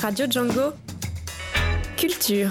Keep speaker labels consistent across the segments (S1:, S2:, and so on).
S1: Radio Django. Culture.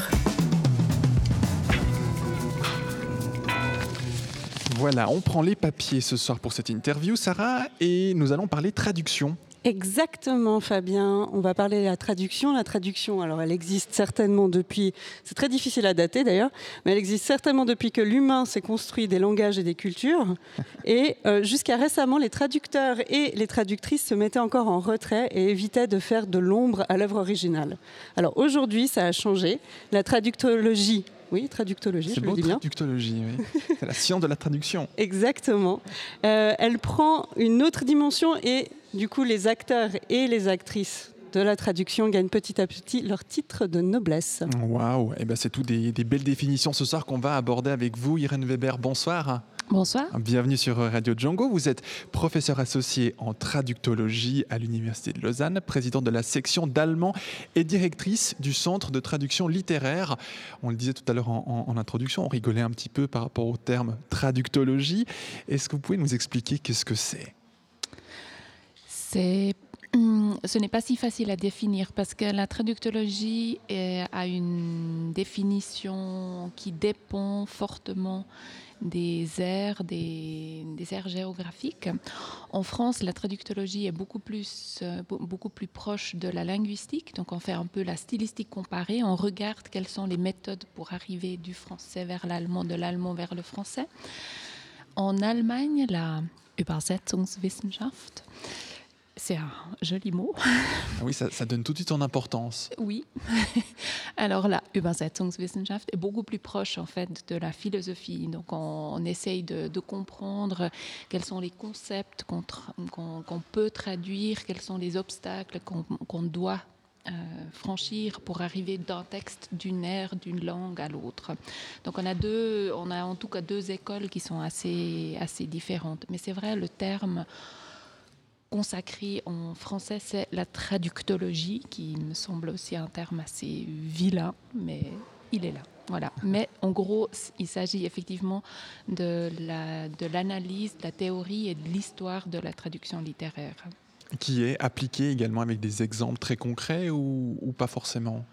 S2: Voilà, on prend les papiers ce soir pour cette interview, Sarah, et nous allons parler traduction.
S3: Exactement, Fabien. On va parler de la traduction. La traduction, alors elle existe certainement depuis, c'est très difficile à dater d'ailleurs, mais elle existe certainement depuis que l'humain s'est construit des langages et des cultures. Et euh, jusqu'à récemment, les traducteurs et les traductrices se mettaient encore en retrait et évitaient de faire de l'ombre à l'œuvre originale. Alors aujourd'hui, ça a changé. La traductologie oui, traductologie,
S2: je
S3: le dis bien.
S2: traductologie, oui. C'est la science de la traduction.
S3: Exactement. Euh, elle prend une autre dimension et du coup, les acteurs et les actrices de la traduction gagnent petit à petit leur titre de noblesse.
S2: Waouh, eh ben c'est tout des, belles définitions ce soir qu'on va aborder avec vous, Irène Weber. Bonsoir.
S4: Bonsoir.
S2: Bienvenue sur Radio Django. Vous êtes professeur associé en traductologie à l'Université de Lausanne, présidente de la section d'allemand et directrice du Centre de traduction littéraire. On le disait tout à l'heure en, en, introduction, on rigolait un petit peu par rapport au terme traductologie. Est-ce que vous pouvez nous expliquer qu'est-ce que c'est?
S4: Hum, ce n'est pas si facile à définir parce que la traductologie a une définition qui dépend fortement des aires, des, géographiques. En France, la traductologie est beaucoup plus, euh, beaucoup plus proche de la linguistique, donc on fait un peu la stylistique comparée, on regarde quelles sont les méthodes pour arriver du français vers l'allemand, de l'allemand vers le français. En Allemagne, la Übersetzungswissenschaft, c'est un joli mot.
S2: Ah oui, ça, donne tout de suite en importance.
S4: Oui. Alors la Übersetzungswissenschaft est beaucoup plus proche en fait de la philosophie. Donc on, essaye de, comprendre quels sont les concepts qu'on peut traduire, quels sont les obstacles qu'on doit euh, franchir pour arriver d'un texte, d'une ère, d'une langue à l'autre. Donc on a deux, on a en tout cas deux écoles qui sont assez assez différentes. Mais c'est vrai, le terme consacré en français, c'est la traductologie, qui me semble aussi un terme assez vilain, mais il est là. Voilà. Mais en gros, il s'agit effectivement de l'analyse, la, de, la théorie et de l'histoire de la traduction littéraire.
S2: Qui est appliquée également avec des exemples très concrets ou pas forcément?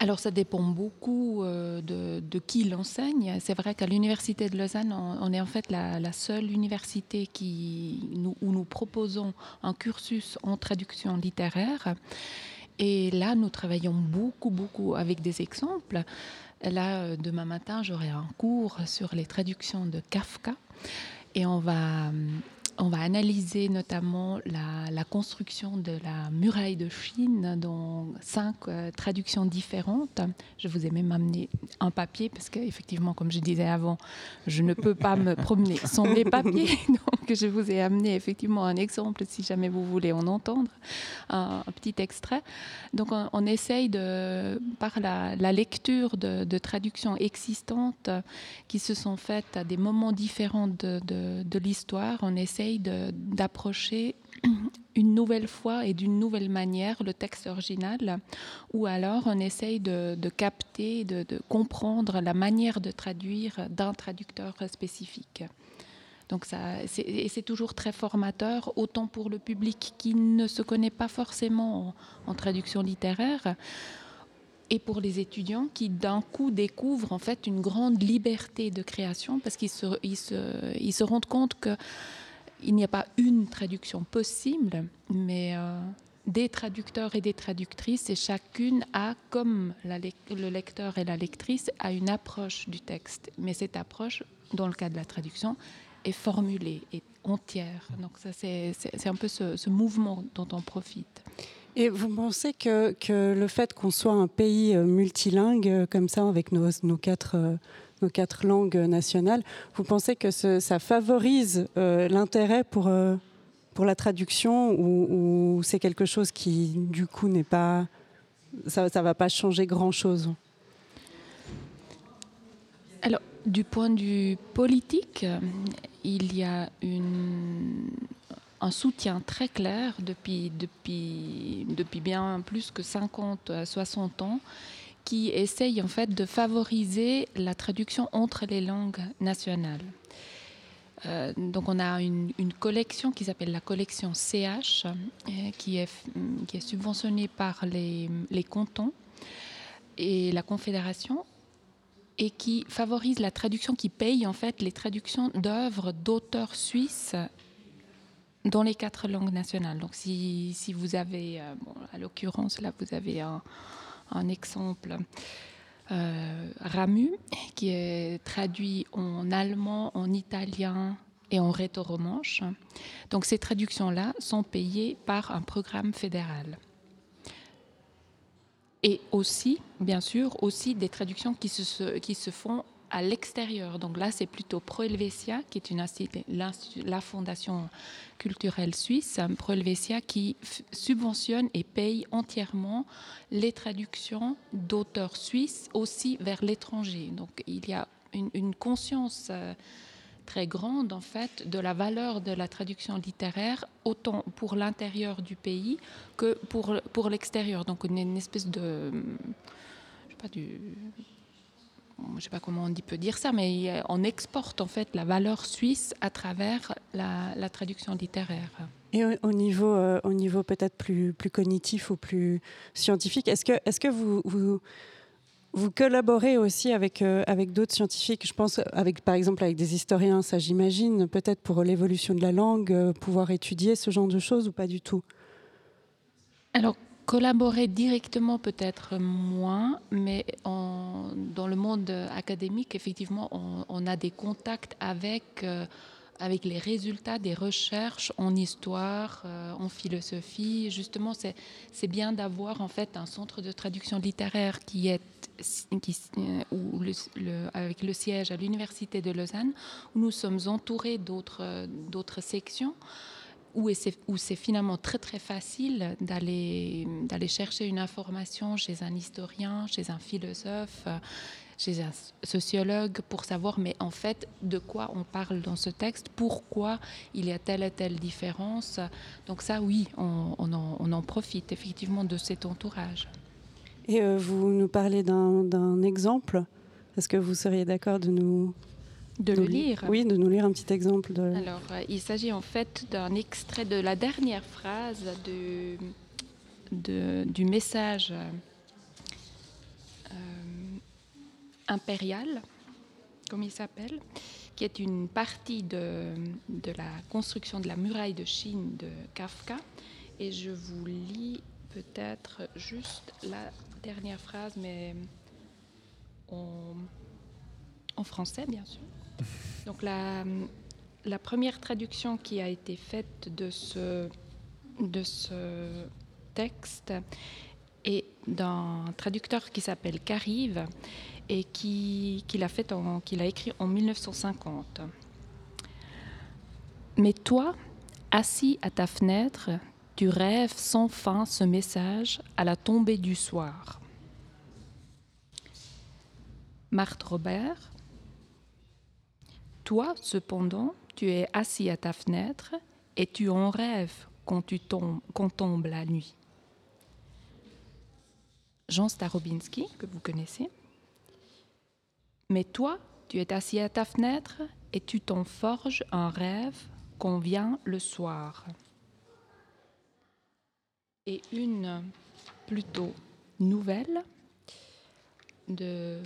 S4: Alors ça dépend beaucoup euh, de, qui l'enseigne. C'est vrai qu'à l'Université de Lausanne, on, est en fait la, seule université qui, où nous proposons un cursus en traduction littéraire. Et là, nous travaillons beaucoup, beaucoup avec des exemples. Là, euh, demain matin, j'aurai un cours sur les traductions de Kafka. Et on va on va analyser notamment la, construction de la muraille de Chine dans cinq euh, traductions différentes. Je vous ai même amené un papier parce qu'effectivement, comme je disais avant, je ne peux pas me promener sans mes papiers. je vous ai amené effectivement un exemple si jamais vous voulez en entendre, un, petit extrait. Donc, on, essaye de, par la, lecture de, traductions existantes qui se sont faites à des moments différents de l'histoire, on essaye d'approcher une nouvelle fois et d'une nouvelle manière le texte original, ou alors on essaye de, capter, de, comprendre la manière de traduire d'un traducteur spécifique. Donc ça, c'est toujours très formateur, autant pour le public qui ne se connaît pas forcément en, traduction littéraire, et pour les étudiants qui d'un coup découvrent en fait une grande liberté de création parce qu'ils se, rendent compte que il n'y a pas une traduction possible, mais euh, des traducteurs et des traductrices, et chacune a, comme le lecteur et la lectrice, a une approche du texte. Mais cette approche, dans le cas de la traduction, est formulée, est entière. Donc ça, c'est un peu ce, mouvement dont on profite.
S3: Et vous pensez que, que le fait qu'on soit un pays euh, multilingue, euh, comme ça, avec nos, nos quatre nos quatre langues nationales. Vous pensez que ça favorise euh, l'intérêt pour, euh, pour la traduction ou, c'est quelque chose qui, du coup, n'est pas. Ça ne va pas changer grand-chose?
S4: Alors, du point de vue politique, il y a un soutien très clair depuis, bien plus que 50 à 60 ans qui essaye en fait de favoriser la traduction entre les langues nationales. Euh, donc on a une, collection qui s'appelle la collection CH, euh, qui, est, subventionnée par les cantons et la Confédération et qui favorise la traduction, qui paye en fait les traductions d'œuvres d'auteurs suisses dans les quatre langues nationales. Donc si, vous avez, euh, à l'occurrence là vous avez un, exemple, euh, Ramu, qui est traduit en allemand, en italien et en rétoromanche. Donc ces traductions-là sont payées par un programme fédéral. Et aussi, bien sûr, aussi des traductions qui se, qui se font à l'extérieur. Donc là, c'est plutôt Pro Helvetia, qui est une la fondation culturelle suisse, Pro Helvetia, qui subventionne et paye entièrement les traductions d'auteurs suisses aussi vers l'étranger. Donc il y a une, conscience euh, très grande en fait de la valeur de la traduction littéraire autant pour l'intérieur du pays que pour, pour l'extérieur. Donc une, une espèce de je sais pas sais pas comment on peut dire ça, mais on exporte en fait la valeur suisse à travers la, traduction littéraire.
S3: Et au, niveau, euh, au niveau peut-être plus, plus cognitif ou plus scientifique, est-ce que, est que vous, vous, vous, collaborez aussi avec, euh, avec d'autres scientifiques Je pense, avec, par exemple, avec des historiens, ça j'imagine, peut-être pour l'évolution de la langue, euh, pouvoir étudier ce genre de choses ou pas du tout?
S4: Alors, Collaborer directement peut-être moins, mais dans le monde académique, effectivement, on, a des contacts avec, euh, avec les résultats des recherches en histoire, en philosophie. Justement, c'est bien d'avoir en fait un centre de traduction littéraire qui est euh, avec le siège à l'université de Lausanne, où nous sommes entourés d'autres sections où c'est finalement très très facile d'aller chercher une information chez un historien, chez un philosophe, chez un sociologue pour savoir mais en fait de quoi on parle dans ce texte, pourquoi il y a telle et telle différence. Donc ça oui, on, en, profite effectivement de cet entourage.
S3: Et euh, vous nous parlez d'un exemple. Est-ce que vous seriez d'accord de nous
S4: de le lire.
S3: Oui, de nous lire un petit exemple. De...
S4: Alors, euh, il s'agit en fait d'un extrait de la dernière phrase de, du message euh, impérial, comme il s'appelle, qui est une partie de, de la construction de la muraille de Chine de Kafka. Et je vous lis peut-être juste la dernière phrase, mais en, français, bien sûr. Donc la, première traduction qui a été faite de ce, de ce texte est d'un traducteur qui s'appelle Carive et qui, l'a qui l'a écrit en 1950. Mais toi, assis à ta fenêtre, tu rêves sans fin ce message à la tombée du soir. Marthe Robert, toi, cependant, tu es assis à ta fenêtre et tu en rêves quand, tu tombes, tombe la nuit. Jean Starobinski, que vous connaissez. Mais toi, tu es assis à ta fenêtre et tu t'en forges un rêve quand vient le soir. Et une plutôt nouvelle de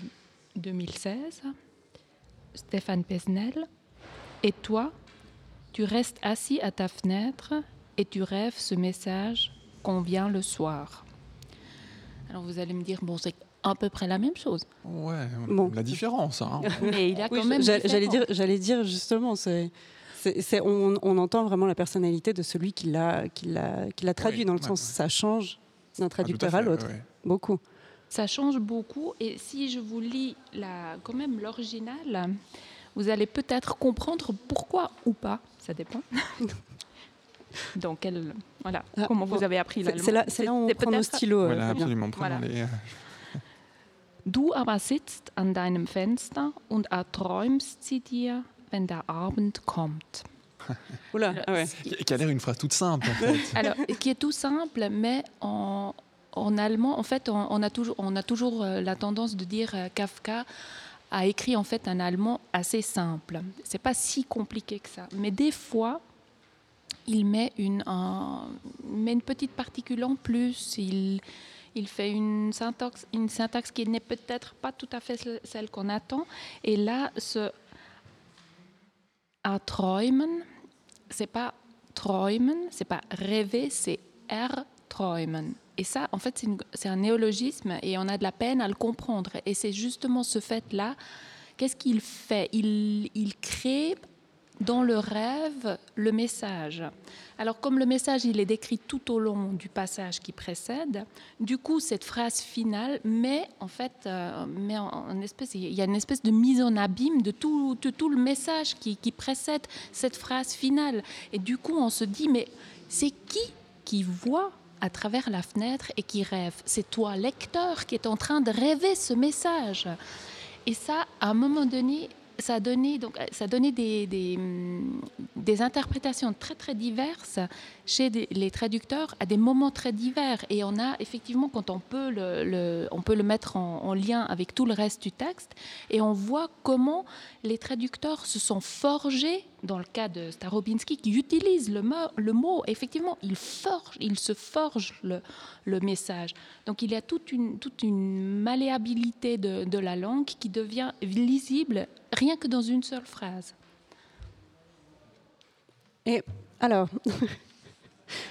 S4: 2016 Stéphane Pesnel. Et toi, tu restes assis à ta fenêtre et tu rêves ce message qu'on vient le soir. Alors vous allez me dire, bon, c'est à peu près la même chose.
S2: Ouais, la différence. Hein.
S4: Mais il a quand même.
S3: J'allais dire, j'allais dire justement, c'est. On, on, entend vraiment la personnalité de celui qui l'a, qui l'a, qui l'a traduit, dans le sens ça change d'un traducteur à, l'autre. Beaucoup
S4: ça change beaucoup. Et si je vous lis la, quand même l'original, vous allez peut-être comprendre pourquoi ou pas. Ça dépend. Donc, voilà, ah, comment vous avez appris l'allemand.
S3: C'est là, où on prend nos stylos.
S2: Voilà, absolument. Voilà. Les...
S4: Du aber sitzt an deinem Fenster und erträumst sie dir, wenn der Abend kommt.
S3: Oula,
S2: ah ouais. Qui a l'air une phrase toute simple en fait.
S4: Alors, qui est tout simple, mais en, en allemand, en fait, on, a toujours, on a toujours euh, la tendance de dire euh, Kafka a écrit en fait un allemand assez simple. C'est pas si compliqué que ça, mais des fois il met une, met une petite particule en plus. Il, il fait une syntaxe, une syntaxe qui n'est peut-être pas tout à fait celle qu'on attend. Et là, ce träumen, c'est pas träumen, c'est pas rêver, c'est erträumen. Et ça, en fait, c'est un néologisme et on a de la peine à le comprendre. Et c'est justement ce fait-là. Qu'est-ce qu'il fait? Il crée dans le rêve le message. Alors comme le message il est décrit tout au long du passage qui précède, du coup cette phrase finale met en fait euh, met espèce, il y a une espèce de mise en abîme de tout, tout le message qui, qui, précède cette phrase finale. Et du coup on se dit mais c'est qui qui voit à travers la fenêtre et qui rêve? C'est toi lecteur qui est en train de rêver ce message. Et ça, à un moment donné, ça a donné, donc, ça a des, des, des, interprétations très très diverses chez les traducteurs à des moments très divers. Et on a effectivement, quand on peut le, on peut le mettre en, lien avec tout le reste du texte, et on voit comment les traducteurs se sont forgés, dans le cas de Starobinski, qui utilise le mot, le mot effectivement, il, forge, il se forge le, le message. Donc il y a toute une, toute une malléabilité de la langue qui devient lisible rien que dans une seule phrase.
S3: Et alors,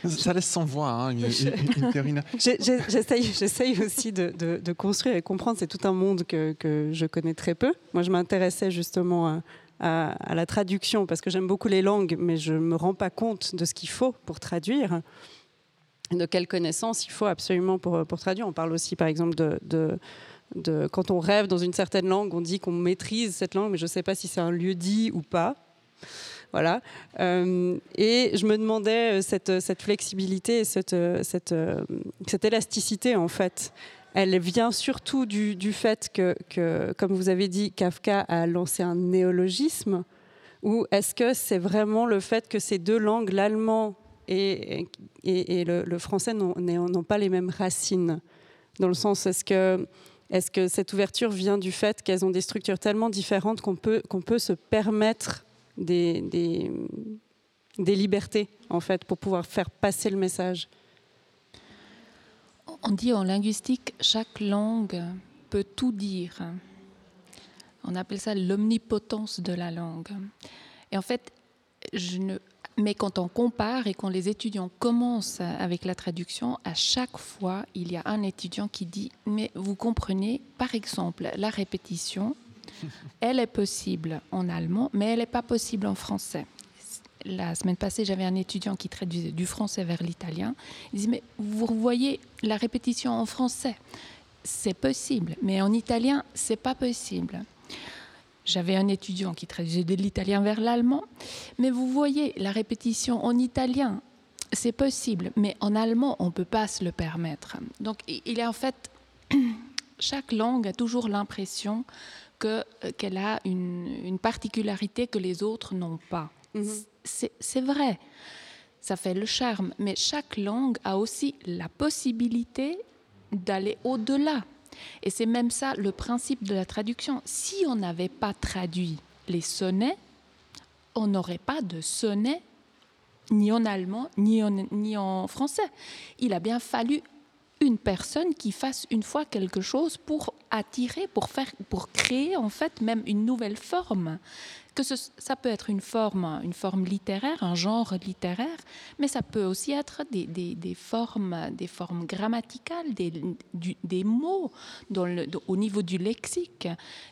S2: Ça laisse sans voix, hein, une,
S3: J'essaye aussi de, construire et comprendre. C'est tout un monde que, je connais très peu. Moi, je m'intéressais justement à, la traduction parce que j'aime beaucoup les langues, mais je ne me rends pas compte de ce qu'il faut pour traduire, de quelles connaissances il faut absolument pour, pour traduire. On parle aussi, par exemple, de de, quand on rêve dans une certaine langue, on dit qu'on maîtrise cette langue, mais je ne sais pas si c'est un lieu dit ou pas. Voilà. Euh, et je me demandais euh, cette, flexibilité, cette, euh, cette, élasticité, en fait, elle vient surtout du, fait que, comme vous avez dit, Kafka a lancé un néologisme, ou est-ce que c'est vraiment le fait que ces deux langues, l'allemand et le, le, français, n'ont pas les mêmes racines? Dans le sens, est-ce que est-ce que cette ouverture vient du fait qu'elles ont des structures tellement différentes qu'on peut, qu'on peut se permettre des, des, libertés, en fait, pour pouvoir faire passer le message?
S4: On dit en linguistique, chaque langue peut tout dire. On appelle ça l'omnipotence de la langue. Et en fait, je ne, mais quand on compare et quand les étudiants commencent avec la traduction, à chaque fois, il y a un étudiant qui dit, mais vous comprenez, par exemple, la répétition, elle est possible en allemand, mais elle n'est pas possible en français. La semaine passée, j'avais un étudiant qui traduisait du français vers l'italien. Il dit, mais vous voyez la répétition en français, c'est possible, mais en italien, c'est pas possible. J'avais un étudiant qui traduisait de l'italien vers l'allemand. Mais vous voyez, la répétition en italien, c'est possible, mais en allemand, on ne peut pas se le permettre. Donc, il est en fait, chaque langue a toujours l'impression euh, qu'elle a une, particularité que les autres n'ont pas. Mhm. C'est, vrai, ça fait le charme, mais chaque langue a aussi la possibilité d'aller au-delà et c'est même ça le principe de la traduction. Si on n'avait pas traduit les sonnets, on n'aurait pas de sonnets ni en allemand, ni en, ni en français. Il a bien fallu une personne qui fasse une fois quelque chose pour attirer, pour faire, pour créer en fait même une nouvelle forme que ça peut être une forme, une forme littéraire, un genre littéraire, mais ça peut aussi être des, des, formes, des formes grammaticales, des, des mots au niveau du lexique.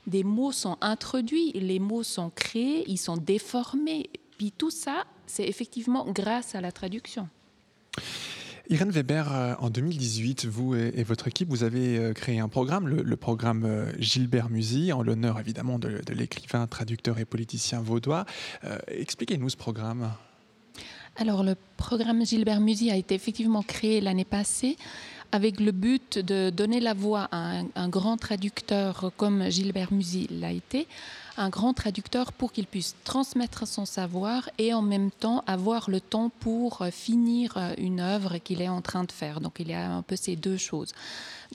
S4: Des mots sont introduits, les mots sont créés, ils sont déformés. Puis tout ça, c'est effectivement grâce à la traduction.
S2: Irène Weber, euh, en 2018, vous et, votre équipe, vous avez euh, créé un programme, le, programme euh, Gilbert Musy, en l'honneur évidemment de, l'écrivain, traducteur et politicien vaudois. Expliquez-nous ce programme.
S4: Alors, le programme Gilbert Musy a été effectivement créé l'année passée avec le but de donner la voix à un, grand traducteur comme Gilbert Musy l'a été, un grand traducteur pour qu'il puisse transmettre son savoir et en même temps avoir le temps pour finir une œuvre qu'il est en train de faire. Donc il y a un peu ces deux choses.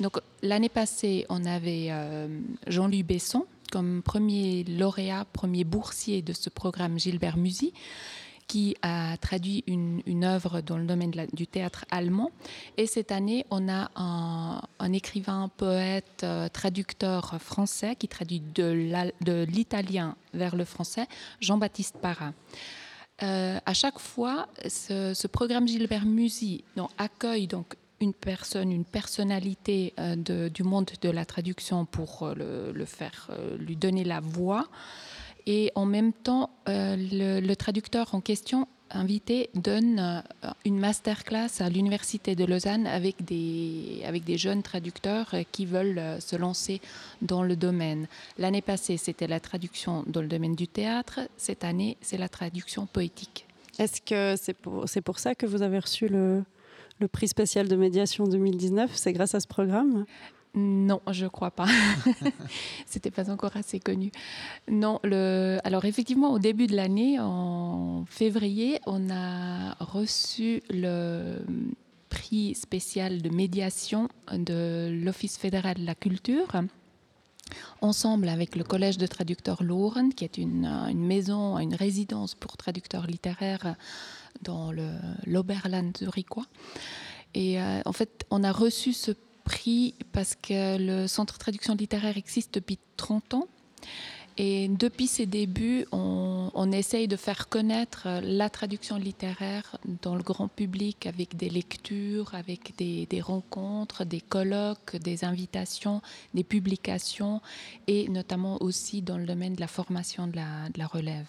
S4: Donc l'année passée, on avait euh, Jean-Louis Besson comme premier lauréat, premier boursier de ce programme Gilbert Musy qui a traduit une, œuvre dans le domaine du théâtre allemand. Et cette année, on a un, écrivain, poète, euh, traducteur français qui traduit de l'italien vers le français, Jean-Baptiste Parra. Euh, à chaque fois, ce, programme Gilbert Musy accueille donc une personne, une personnalité euh, du monde de la traduction pour le, faire, lui donner la voix. Et en même temps, euh, le, traducteur en question invité donne euh, une masterclass à l'Université de Lausanne avec des, avec des jeunes traducteurs euh, qui veulent se lancer dans le domaine. L'année passée, c'était la traduction dans le domaine du théâtre. Cette année, c'est la traduction poétique.
S3: Est-ce que c'est pour, c'est pour ça que vous avez reçu le, le prix spécial de médiation 2019 C'est grâce à ce programme?
S4: Non, je crois pas. C'était pas encore assez connu. Non, alors effectivement, au début de l'année, en février, on a reçu le prix spécial de médiation de l'Office fédéral de la culture ensemble avec le Collège de traducteurs Lauren, qui est une, une maison, une résidence pour traducteurs littéraires dans l'Oberland zurichois. Et euh, en fait, on a reçu ce parce que le Centre de traduction littéraire existe depuis 30 ans. Et depuis ses débuts, on, essaye de faire connaître la traduction littéraire dans le grand public avec des lectures, avec des, rencontres, des colloques, des invitations, des publications et notamment aussi dans le domaine de la formation de la, relève.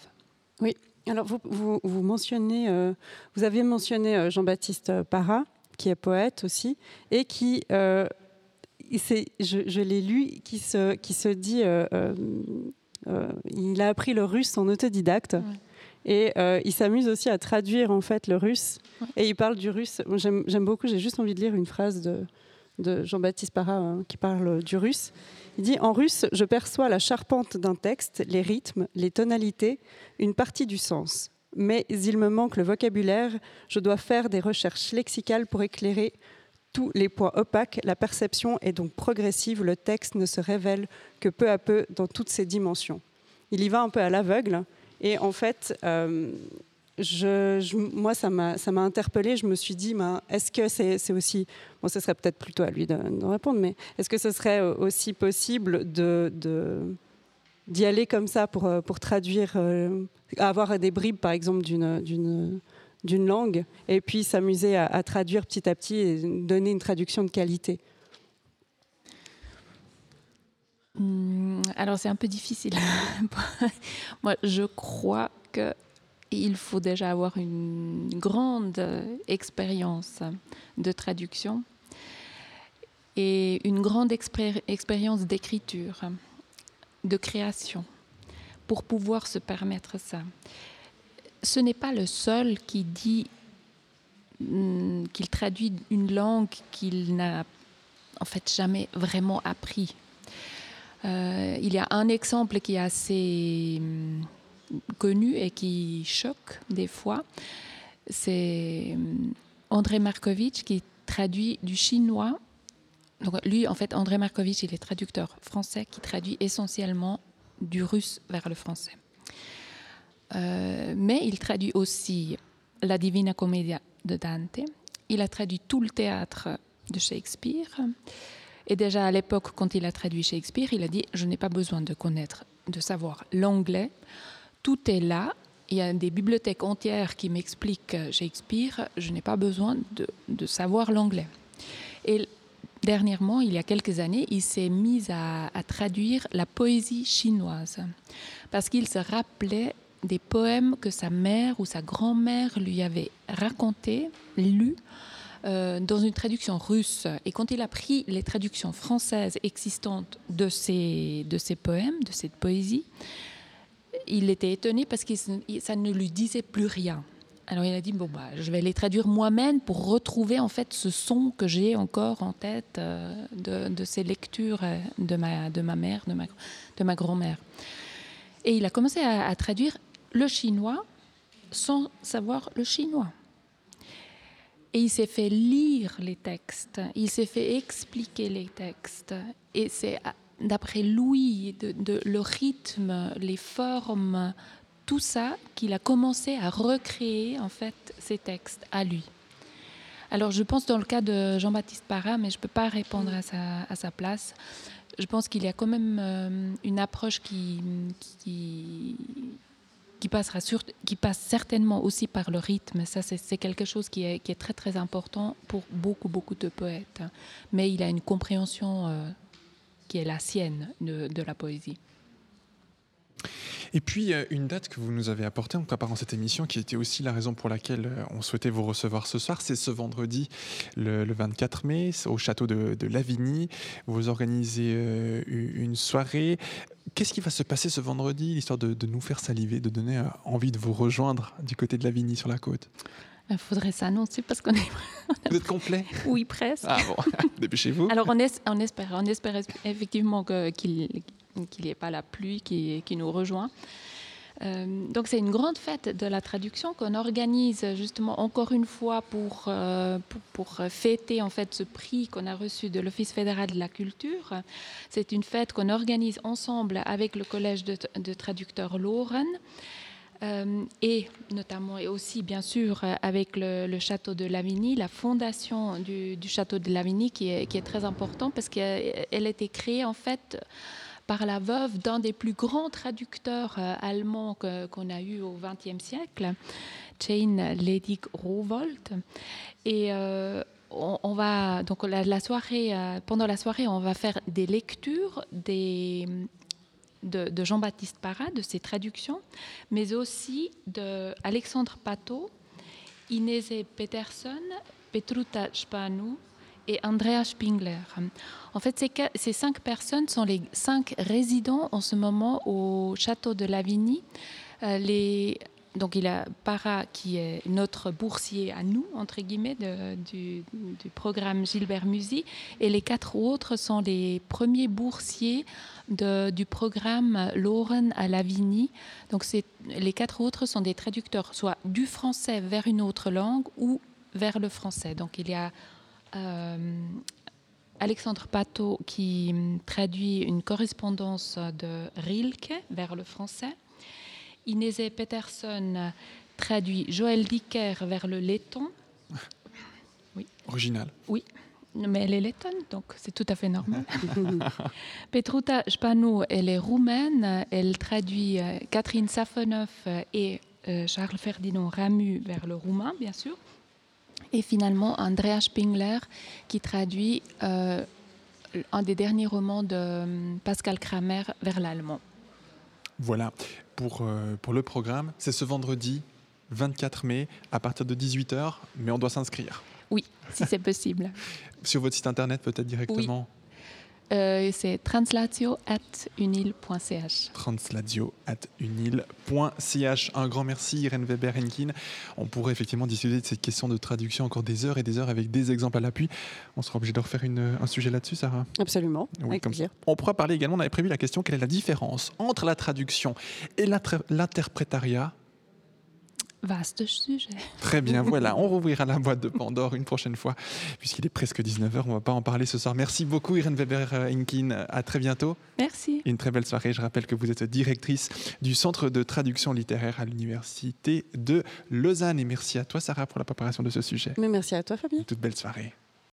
S3: Oui, alors vous, vous, mentionnez, euh, vous aviez mentionné euh, Jean-Baptiste Parra qui est poète aussi, et qui, euh, je, l'ai lu, qui se, qui se dit, euh, euh, il a appris le russe en autodidacte. Et il s'amuse aussi à traduire en fait le russe. Et il parle du russe. J'aime beaucoup, j'ai juste envie de lire une phrase de, de Jean-Baptiste Parra hein, qui parle du russe. Il dit En russe, je perçois la charpente d'un texte, les rythmes, les tonalités, une partie du sens mais il me manque le vocabulaire. Je dois faire des recherches lexicales pour éclairer tous les points opaques. La perception est donc progressive. Le texte ne se révèle que peu à peu dans toutes ses dimensions. Il y va un peu à l'aveugle. Et en fait, euh, moi, ça m'a interpellée. Je me suis dit, ben, est-ce que c'est aussi, bon, ce serait peut-être plutôt à lui de, répondre, mais est-ce que ce serait aussi possible de d'y aller comme ça pour, euh, pour traduire, euh, avoir des bribes par exemple d'une langue et puis s'amuser à, traduire petit à petit et donner une traduction de qualité
S4: hmm, Alors c'est un peu difficile. Moi je crois que il faut déjà avoir une grande expérience de traduction et une grande expérience d'écriture de création pour pouvoir se permettre ça. Ce n'est pas le seul qui dit hmm, qu'il traduit une langue qu'il n'a en fait jamais vraiment appris. Euh, il y a un exemple qui est assez hmm, connu et qui choque des fois. C'est hmm, André Markovitch qui traduit du chinois lui, en fait, André Markovitch, il est traducteur français qui traduit essentiellement du russe vers le français. Euh, mais il traduit aussi la Divina Commedia de Dante. Il a traduit tout le théâtre de Shakespeare. Et déjà à l'époque, quand il a traduit Shakespeare, il a dit Je n'ai pas besoin de connaître, de savoir l'anglais. Tout est là. Il y a des bibliothèques entières qui m'expliquent Shakespeare. Je n'ai pas besoin de, de savoir l'anglais. Et dernièrement, il y a quelques années, il s'est mis à, traduire la poésie chinoise parce qu'il se rappelait des poèmes que sa mère ou sa grand-mère lui avait racontés, lus. Euh, dans une traduction russe. Et quand il a pris les traductions françaises existantes de ces, de ces poèmes, de cette poésie, il était étonné parce que ça ne lui disait plus rien. Alors il a dit bon bah je vais les traduire moi-même pour retrouver en fait ce son que j'ai encore en tête euh, de, ces lectures euh, de ma de ma mère, de ma de ma grand-mère. Et il a commencé à, traduire le chinois sans savoir le chinois. Et il s'est fait lire les textes, il s'est fait expliquer les textes. Et c'est d'après Louis, de, le rythme, les formes, tout ça, qu'il a commencé à recréer en fait ces textes à lui. Alors je pense dans le cas de Jean-Baptiste Parra, mais je ne peux pas répondre à sa, place. Je pense qu'il y a quand même euh, une approche qui, qui, passera qui passe certainement aussi par le rythme. Ça, c'est quelque chose qui est, très très important pour beaucoup beaucoup de poètes. Mais il a une compréhension euh, qui est la sienne de la poésie.
S2: Et puis, euh, une date que vous nous avez apportée en préparant cette émission, qui était aussi la raison pour laquelle euh, on souhaitait vous recevoir ce soir, c'est ce vendredi, le, 24 mai, au château de, Lavigny. Vous organisez euh, une soirée. Qu'est-ce qui va se passer ce vendredi, l'histoire de, nous faire saliver, de donner envie de vous rejoindre du côté de Lavigny sur la côte?
S4: Il faudrait s'annoncer parce qu'on est.
S2: Vous êtes complet?
S4: Oui, presque.
S2: Ah bon, dépêchez-vous.
S4: Alors, on, on, espère, on espère effectivement qu'il qu'il n'y ait pas la pluie qui, nous rejoint. Euh, donc c'est une grande fête de la traduction qu'on organise justement encore une fois pour, euh, pour, fêter en fait ce prix qu'on a reçu de l'Office fédéral de la culture. C'est une fête qu'on organise ensemble avec le Collège de, traducteurs Lauren. Euh, et notamment et aussi bien sûr avec le, château de Lavigny, la fondation du, du château de Lavigny qui est, qui est très important parce qu'elle a été créée en fait par la veuve d'un des plus grands traducteurs euh, allemands qu'on a eu au XXe siècle, Jane Ledig Rowold. Et euh, on, va donc euh, pendant la soirée, on va faire des lectures de, Jean-Baptiste Parra, de ses traductions, mais aussi de Alexandre Pato, Inese Peterson, Petruta Spanu et Andrea Spingler. En fait, ces, cinq personnes sont les cinq résidents en ce moment au château de Lavigny. Euh, les, donc il a Para qui est notre boursier à nous, entre guillemets, du, programme Gilbert Musy, et les quatre autres sont les premiers boursiers du programme Lauren à Lavigny. Donc les quatre autres sont des traducteurs, soit du français vers une autre langue ou vers le français. Donc il y a Alexandre Pato qui traduit une correspondance de Rilke vers le français. Inese Peterson traduit Joël Dicker vers le letton.
S2: Oui. Original.
S4: Oui, mais elle est lettonne, donc c'est tout à fait normal. Petruta Spanu, elle est roumaine. Elle traduit euh, Catherine Safonov et euh, Charles Ferdinand Ramu vers le roumain, bien sûr et finalement Andrea Spingler qui traduit euh, un des derniers romans de euh, Pascal Kramer vers l'allemand.
S2: Voilà, pour, euh, pour le programme, c'est ce vendredi 24 mai à partir de 18h, mais on doit s'inscrire.
S4: Oui, si c'est possible.
S2: Sur votre site internet peut-être directement
S4: euh, c'est translatio.unil.ch.
S2: Translatio.unil.ch. Un grand merci, Irène Weber-Henkin. On pourrait effectivement discuter de cette question de traduction encore des heures et des heures avec des exemples à l'appui. On sera obligé de refaire une, un sujet là-dessus, Sarah?
S3: Absolument, avec plaisir.
S2: On pourra parler également, on avait prévu la question quelle est la différence entre la traduction et l'interprétariat
S4: Vaste sujet.
S2: Très bien, voilà, on rouvrira la boîte de Pandore une prochaine fois, puisqu'il est presque 19h, on ne va pas en parler ce soir. Merci beaucoup Irène Weber-Inkin, à très bientôt.
S4: Merci.
S2: Une très belle soirée, je rappelle que vous êtes directrice du Centre de traduction littéraire à l'Université de Lausanne. Et merci à toi Sarah pour la préparation de ce sujet.
S3: Mais merci à toi Fabien.
S2: Une toute belle soirée.